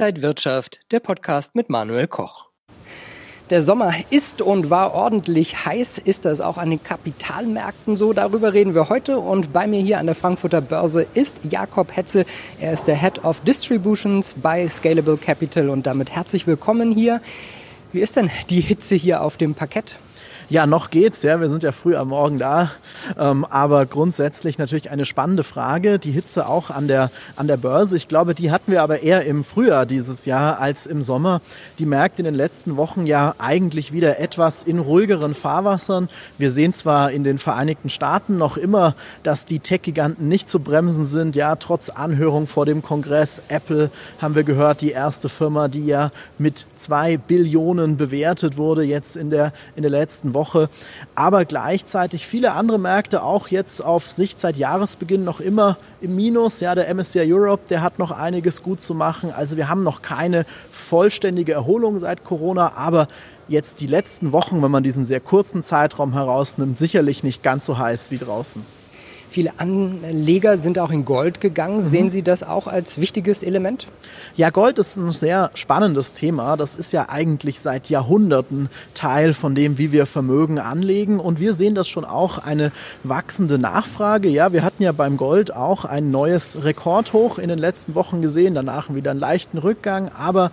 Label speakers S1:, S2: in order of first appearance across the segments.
S1: Inside Wirtschaft, der Podcast mit Manuel Koch. Der Sommer ist und war ordentlich heiß. Ist das auch an den Kapitalmärkten so? Darüber reden wir heute. Und bei mir hier an der Frankfurter Börse ist Jakob Hetzel. Er ist der Head of Distributions bei Scalable Capital. Und damit herzlich willkommen hier. Wie ist denn die Hitze hier auf dem Parkett?
S2: Ja, noch geht's, ja, wir sind ja früh am Morgen da. Ähm, aber grundsätzlich natürlich eine spannende Frage. Die Hitze auch an der, an der Börse. Ich glaube, die hatten wir aber eher im Frühjahr dieses Jahr als im Sommer. Die Märkte in den letzten Wochen ja eigentlich wieder etwas in ruhigeren Fahrwassern. Wir sehen zwar in den Vereinigten Staaten noch immer, dass die Tech-Giganten nicht zu bremsen sind. Ja, trotz Anhörung vor dem Kongress. Apple haben wir gehört, die erste Firma, die ja mit zwei Billionen bewertet wurde jetzt in der, in der letzten Woche. Woche. Aber gleichzeitig viele andere Märkte auch jetzt auf Sicht seit Jahresbeginn noch immer im Minus. Ja, der MSCI Europe, der hat noch einiges gut zu machen. Also wir haben noch keine vollständige Erholung seit Corona, aber jetzt die letzten Wochen, wenn man diesen sehr kurzen Zeitraum herausnimmt, sicherlich nicht ganz so heiß wie draußen.
S1: Viele Anleger sind auch in Gold gegangen. Mhm. Sehen Sie das auch als wichtiges Element?
S2: Ja, Gold ist ein sehr spannendes Thema. Das ist ja eigentlich seit Jahrhunderten Teil von dem, wie wir Vermögen anlegen. Und wir sehen das schon auch eine wachsende Nachfrage. Ja, wir hatten ja beim Gold auch ein neues Rekordhoch in den letzten Wochen gesehen. Danach wieder einen leichten Rückgang. Aber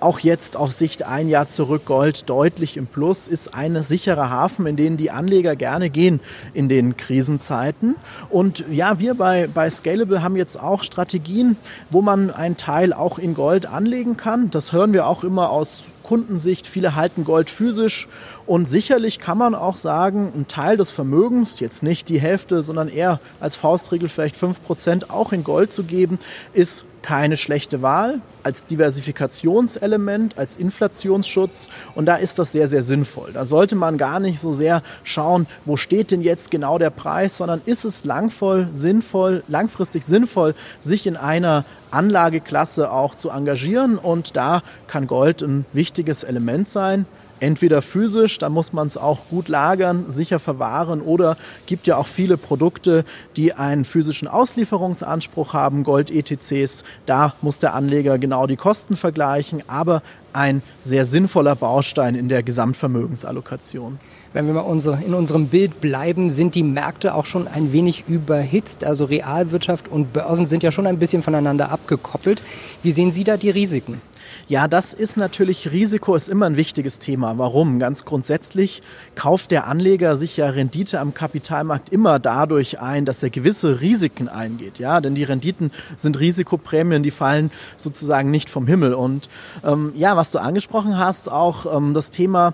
S2: auch jetzt auf Sicht ein Jahr zurück Gold deutlich im Plus ist ein sicherer Hafen, in den die Anleger gerne gehen in den Krisenzeiten. Und ja, wir bei, bei Scalable haben jetzt auch Strategien, wo man einen Teil auch in Gold anlegen kann. Das hören wir auch immer aus Kundensicht. Viele halten Gold physisch und sicherlich kann man auch sagen, ein Teil des Vermögens, jetzt nicht die Hälfte, sondern eher als Faustregel vielleicht fünf Prozent auch in Gold zu geben, ist keine schlechte Wahl als Diversifikationselement, als Inflationsschutz. Und da ist das sehr, sehr sinnvoll. Da sollte man gar nicht so sehr schauen, wo steht denn jetzt genau der Preis, sondern ist es langvoll, sinnvoll, langfristig sinnvoll, sich in einer Anlageklasse auch zu engagieren. Und da kann Gold ein wichtiges Element sein entweder physisch, da muss man es auch gut lagern, sicher verwahren oder gibt ja auch viele Produkte, die einen physischen Auslieferungsanspruch haben, Gold-ETCs, da muss der Anleger genau die Kosten vergleichen, aber ein sehr sinnvoller Baustein in der Gesamtvermögensallokation.
S1: Wenn wir mal unsere, in unserem Bild bleiben, sind die Märkte auch schon ein wenig überhitzt. Also Realwirtschaft und Börsen sind ja schon ein bisschen voneinander abgekoppelt. Wie sehen Sie da die Risiken?
S2: Ja, das ist natürlich, Risiko ist immer ein wichtiges Thema. Warum? Ganz grundsätzlich kauft der Anleger sich ja Rendite am Kapitalmarkt immer dadurch ein, dass er gewisse Risiken eingeht. Ja, denn die Renditen sind Risikoprämien, die fallen sozusagen nicht vom Himmel. Und ähm, ja, was du angesprochen hast, auch ähm, das Thema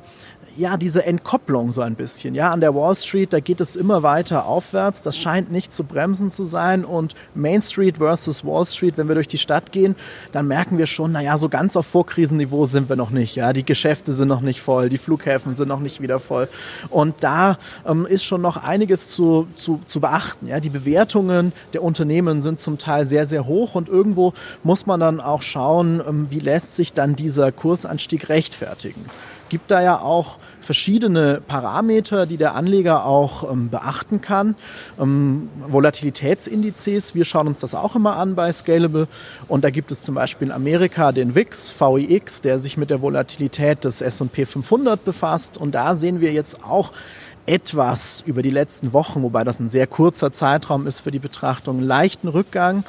S2: ja, diese Entkopplung so ein bisschen. Ja, an der Wall Street, da geht es immer weiter aufwärts. Das scheint nicht zu bremsen zu sein. Und Main Street versus Wall Street, wenn wir durch die Stadt gehen, dann merken wir schon, naja, so ganz auf Vorkrisenniveau sind wir noch nicht. Ja, die Geschäfte sind noch nicht voll, die Flughäfen sind noch nicht wieder voll. Und da ähm, ist schon noch einiges zu, zu, zu beachten. Ja, die Bewertungen der Unternehmen sind zum Teil sehr, sehr hoch und irgendwo muss man dann auch schauen, ähm, wie lässt sich dann dieser Kursanstieg rechtfertigen gibt da ja auch verschiedene Parameter, die der Anleger auch ähm, beachten kann. Ähm, Volatilitätsindizes, wir schauen uns das auch immer an bei Scalable. Und da gibt es zum Beispiel in Amerika den VIX, VIX, der sich mit der Volatilität des S&P 500 befasst. Und da sehen wir jetzt auch etwas über die letzten Wochen, wobei das ein sehr kurzer Zeitraum ist für die Betrachtung, einen leichten Rückgang.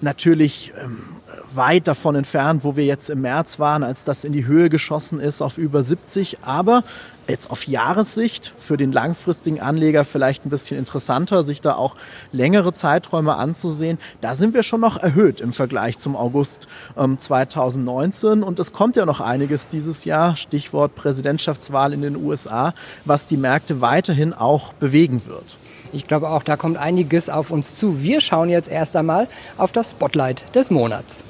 S2: Natürlich ähm, weit davon entfernt, wo wir jetzt im März waren, als das in die Höhe geschossen ist auf über 70. Aber jetzt auf Jahressicht für den langfristigen Anleger vielleicht ein bisschen interessanter, sich da auch längere Zeiträume anzusehen. Da sind wir schon noch erhöht im Vergleich zum August ähm, 2019. Und es kommt ja noch einiges dieses Jahr, Stichwort Präsidentschaftswahl in den USA, was die Märkte weiterhin auch bewegen wird.
S1: Ich glaube auch, da kommt einiges auf uns zu. Wir schauen jetzt erst einmal auf das Spotlight des Monats.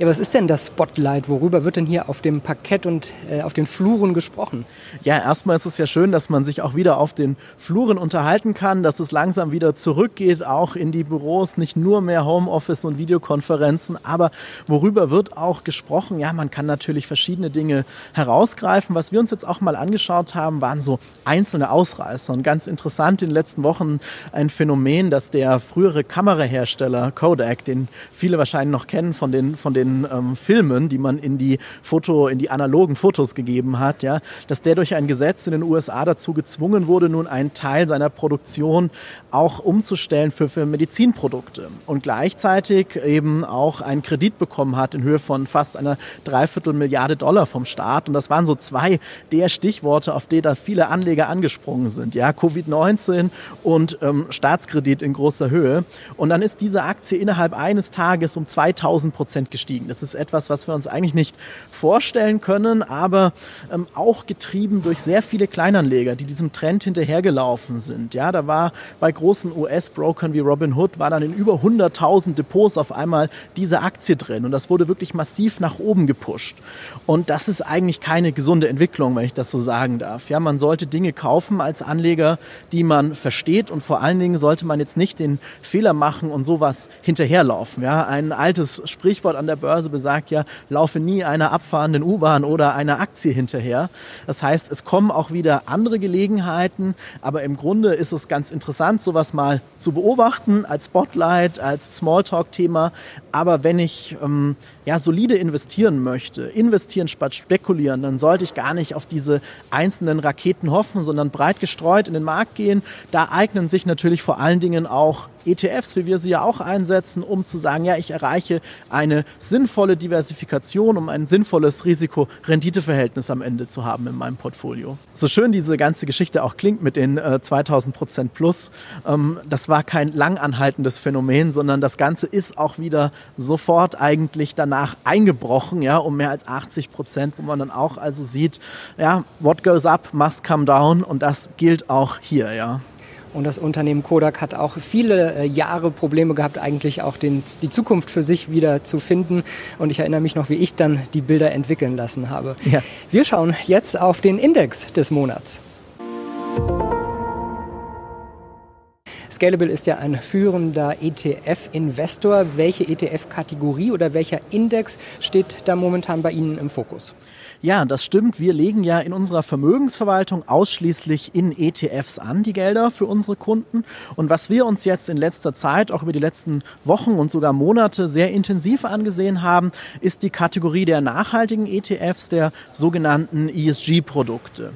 S1: Ja, was ist denn das Spotlight? Worüber wird denn hier auf dem Parkett und äh, auf den Fluren gesprochen?
S2: Ja, erstmal ist es ja schön, dass man sich auch wieder auf den Fluren unterhalten kann, dass es langsam wieder zurückgeht, auch in die Büros, nicht nur mehr Homeoffice und Videokonferenzen, aber worüber wird auch gesprochen? Ja, man kann natürlich verschiedene Dinge herausgreifen. Was wir uns jetzt auch mal angeschaut haben, waren so einzelne Ausreißer. Und ganz interessant in den letzten Wochen ein Phänomen, dass der frühere Kamerahersteller Kodak, den viele wahrscheinlich noch kennen von den, von den ähm, Filmen, die man in die Foto, in die analogen Fotos gegeben hat, ja, dass der durch ein Gesetz in den USA dazu gezwungen wurde, nun einen Teil seiner Produktion auch umzustellen für, für Medizinprodukte und gleichzeitig eben auch einen Kredit bekommen hat in Höhe von fast einer Dreiviertel Milliarde Dollar vom Staat. Und das waren so zwei der Stichworte, auf die da viele Anleger angesprungen sind. Ja, Covid-19 und ähm, Staatskredit in großer Höhe. Und dann ist diese Aktie innerhalb eines Tages um 2000 Prozent gestiegen. Das ist etwas, was wir uns eigentlich nicht vorstellen können, aber ähm, auch getrieben durch sehr viele Kleinanleger, die diesem Trend hinterhergelaufen sind. Ja, da war bei großen US-Brokern wie Robinhood war dann in über 100.000 Depots auf einmal diese Aktie drin und das wurde wirklich massiv nach oben gepusht. Und das ist eigentlich keine gesunde Entwicklung, wenn ich das so sagen darf. Ja, man sollte Dinge kaufen als Anleger, die man versteht und vor allen Dingen sollte man jetzt nicht den Fehler machen und sowas hinterherlaufen. Ja, ein altes Sprichwort an der Börse besagt ja, laufe nie einer abfahrenden U-Bahn oder einer Aktie hinterher. Das heißt, es kommen auch wieder andere Gelegenheiten, aber im Grunde ist es ganz interessant, sowas mal zu beobachten als Spotlight, als Smalltalk-Thema. Aber wenn ich ähm, ja, solide investieren möchte, investieren statt spekulieren, dann sollte ich gar nicht auf diese einzelnen Raketen hoffen, sondern breit gestreut in den Markt gehen. Da eignen sich natürlich vor allen Dingen auch ETFs, wie wir sie ja auch einsetzen, um zu sagen, ja, ich erreiche eine sinnvolle Diversifikation, um ein sinnvolles Risiko-Rendite-Verhältnis am Ende zu haben in meinem Portfolio. So schön diese ganze Geschichte auch klingt mit den äh, 2000 Prozent plus, ähm, das war kein langanhaltendes Phänomen, sondern das Ganze ist auch wieder sofort eigentlich danach eingebrochen, ja, um mehr als 80 Prozent, wo man dann auch also sieht, ja, what goes up must come down und das gilt auch hier, ja.
S1: Und das Unternehmen Kodak hat auch viele äh, Jahre Probleme gehabt, eigentlich auch den, die Zukunft für sich wieder zu finden. Und ich erinnere mich noch, wie ich dann die Bilder entwickeln lassen habe. Ja. Wir schauen jetzt auf den Index des Monats. Scalable ist ja ein führender ETF-Investor. Welche ETF-Kategorie oder welcher Index steht da momentan bei Ihnen im Fokus?
S2: Ja, das stimmt. Wir legen ja in unserer Vermögensverwaltung ausschließlich in ETFs an, die Gelder für unsere Kunden. Und was wir uns jetzt in letzter Zeit, auch über die letzten Wochen und sogar Monate sehr intensiv angesehen haben, ist die Kategorie der nachhaltigen ETFs, der sogenannten ESG-Produkte.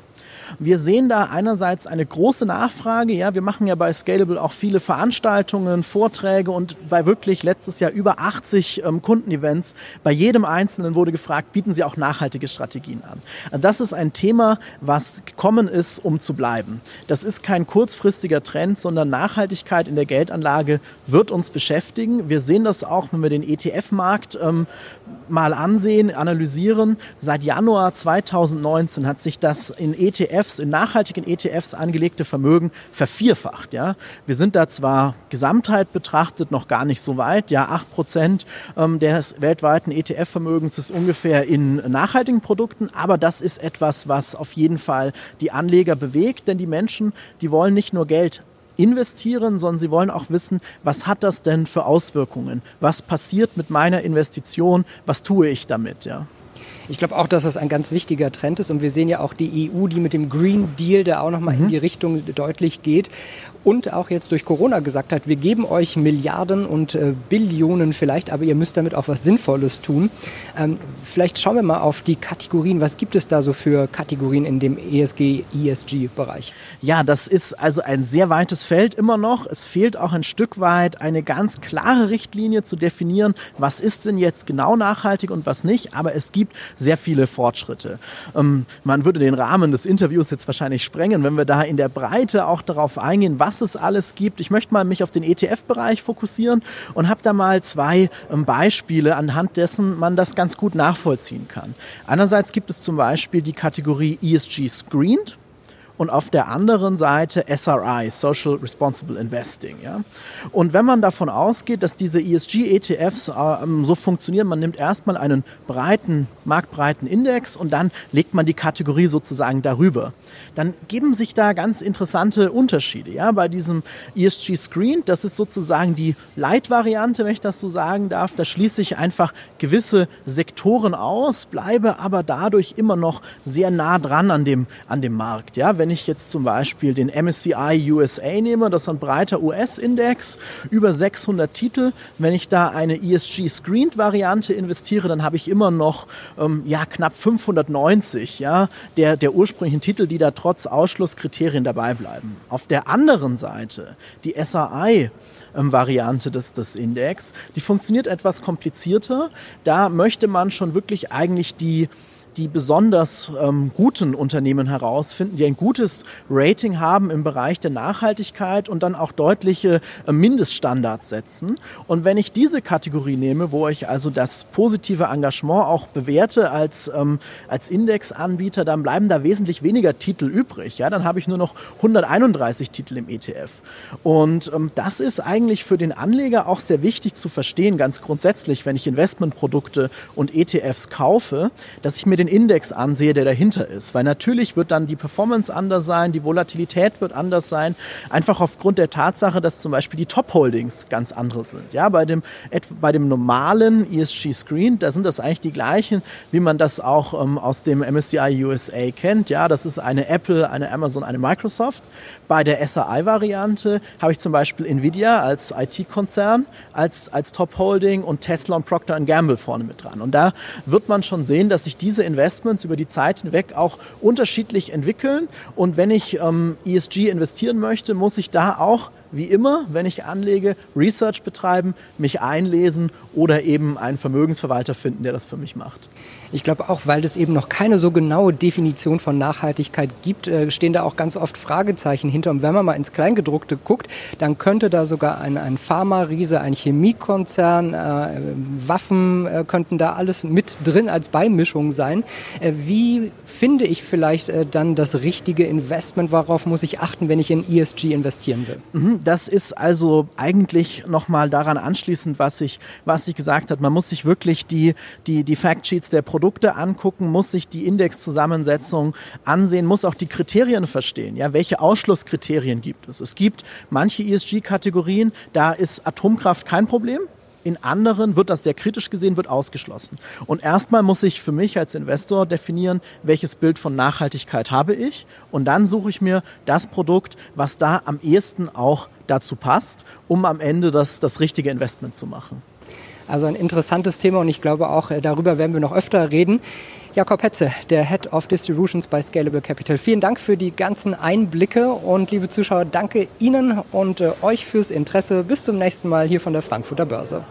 S2: Wir sehen da einerseits eine große Nachfrage. Ja, wir machen ja bei Scalable auch viele Veranstaltungen, Vorträge und bei wirklich letztes Jahr über 80 ähm, Kundenevents. Bei jedem Einzelnen wurde gefragt, bieten Sie auch nachhaltige Strategien an. Das ist ein Thema, was gekommen ist, um zu bleiben. Das ist kein kurzfristiger Trend, sondern Nachhaltigkeit in der Geldanlage wird uns beschäftigen. Wir sehen das auch, wenn wir den ETF-Markt ähm, mal ansehen, analysieren. Seit Januar 2019 hat sich das in ETF ETFs, in nachhaltigen ETFs angelegte Vermögen vervierfacht. Ja. Wir sind da zwar Gesamtheit betrachtet noch gar nicht so weit. Ja, acht Prozent ähm, des weltweiten ETF-Vermögens ist ungefähr in nachhaltigen Produkten, aber das ist etwas, was auf jeden Fall die Anleger bewegt, denn die Menschen, die wollen nicht nur Geld investieren, sondern sie wollen auch wissen, was hat das denn für Auswirkungen? Was passiert mit meiner Investition? Was tue ich damit? Ja.
S1: Ich glaube auch, dass das ein ganz wichtiger Trend ist und wir sehen ja auch die EU, die mit dem Green Deal da auch nochmal mhm. in die Richtung deutlich geht und auch jetzt durch Corona gesagt hat, wir geben euch Milliarden und äh, Billionen vielleicht, aber ihr müsst damit auch was Sinnvolles tun. Ähm, vielleicht schauen wir mal auf die Kategorien. Was gibt es da so für Kategorien in dem ESG, ESG-Bereich?
S2: Ja, das ist also ein sehr weites Feld immer noch. Es fehlt auch ein Stück weit eine ganz klare Richtlinie zu definieren, was ist denn jetzt genau nachhaltig und was nicht. Aber es gibt sehr viele Fortschritte. Ähm, man würde den Rahmen des Interviews jetzt wahrscheinlich sprengen, wenn wir da in der Breite auch darauf eingehen, was es alles gibt. Ich möchte mal mich auf den ETF-Bereich fokussieren und habe da mal zwei ähm, Beispiele, anhand dessen man das ganz gut nachvollziehen kann. Einerseits gibt es zum Beispiel die Kategorie ESG Screened und auf der anderen Seite SRI, Social Responsible Investing. Ja? Und wenn man davon ausgeht, dass diese ESG-ETFs äh, so funktionieren, man nimmt erstmal einen breiten, marktbreiten Index und dann legt man die Kategorie sozusagen darüber, dann geben sich da ganz interessante Unterschiede. Ja? Bei diesem ESG Screen, das ist sozusagen die Leitvariante, wenn ich das so sagen darf, da schließe ich einfach gewisse Sektoren aus, bleibe aber dadurch immer noch sehr nah dran an dem, an dem Markt. Ja? Wenn ich jetzt zum Beispiel den MSCI USA nehme, das ist ein breiter US-Index, über 600 Titel, wenn ich da eine ESG Screened Variante investiere, dann habe ich immer noch ähm, ja, knapp 590 ja, der, der ursprünglichen Titel, die da trotz Ausschlusskriterien dabei bleiben. Auf der anderen Seite, die SRI, ähm, Variante des, des Index. Die funktioniert etwas komplizierter. Da möchte man schon wirklich eigentlich die die besonders ähm, guten Unternehmen herausfinden, die ein gutes Rating haben im Bereich der Nachhaltigkeit und dann auch deutliche äh, Mindeststandards setzen. Und wenn ich diese Kategorie nehme, wo ich also das positive Engagement auch bewerte als, ähm, als Indexanbieter, dann bleiben da wesentlich weniger Titel übrig. Ja, dann habe ich nur noch 131 Titel im ETF. Und ähm, das ist eigentlich für den Anleger auch sehr wichtig zu verstehen, ganz grundsätzlich, wenn ich Investmentprodukte und ETFs kaufe, dass ich mir den den Index ansehe, der dahinter ist. Weil natürlich wird dann die Performance anders sein, die Volatilität wird anders sein, einfach aufgrund der Tatsache, dass zum Beispiel die Top-Holdings ganz andere sind. Ja, bei dem, bei dem normalen ESG-Screen, da sind das eigentlich die gleichen, wie man das auch ähm, aus dem MSCI USA kennt. Ja, das ist eine Apple, eine Amazon, eine Microsoft. Bei der SRI-Variante habe ich zum Beispiel Nvidia als IT-Konzern, als, als Top-Holding und Tesla und Procter Gamble vorne mit dran. Und da wird man schon sehen, dass sich diese Investments über die Zeit hinweg auch unterschiedlich entwickeln. Und wenn ich ähm, ESG investieren möchte, muss ich da auch wie immer, wenn ich anlege, Research betreiben, mich einlesen oder eben einen Vermögensverwalter finden, der das für mich macht.
S1: Ich glaube auch, weil es eben noch keine so genaue Definition von Nachhaltigkeit gibt, äh, stehen da auch ganz oft Fragezeichen hinter. Und wenn man mal ins Kleingedruckte guckt, dann könnte da sogar ein, ein Pharma-Riese, ein Chemiekonzern, äh, Waffen äh, könnten da alles mit drin als Beimischung sein. Äh, wie finde ich vielleicht äh, dann das richtige Investment? Worauf muss ich achten, wenn ich in ESG investieren will?
S2: Mhm, das ist also eigentlich nochmal daran anschließend, was ich, was ich gesagt habe. Man muss sich wirklich die, die, die Factsheets der Produkte angucken, muss sich die Indexzusammensetzung ansehen, muss auch die Kriterien verstehen. Ja, welche Ausschlusskriterien gibt es? Es gibt manche ESG-Kategorien, da ist Atomkraft kein Problem. In anderen wird das sehr kritisch gesehen, wird ausgeschlossen. Und erstmal muss ich für mich als Investor definieren, welches Bild von Nachhaltigkeit habe ich. Und dann suche ich mir das Produkt, was da am ehesten auch dazu passt, um am Ende das, das richtige Investment zu machen.
S1: Also ein interessantes Thema und ich glaube auch, äh, darüber werden wir noch öfter reden. Jakob Hetze, der Head of Distributions bei Scalable Capital. Vielen Dank für die ganzen Einblicke und liebe Zuschauer, danke Ihnen und äh, euch fürs Interesse. Bis zum nächsten Mal hier von der Frankfurter Börse.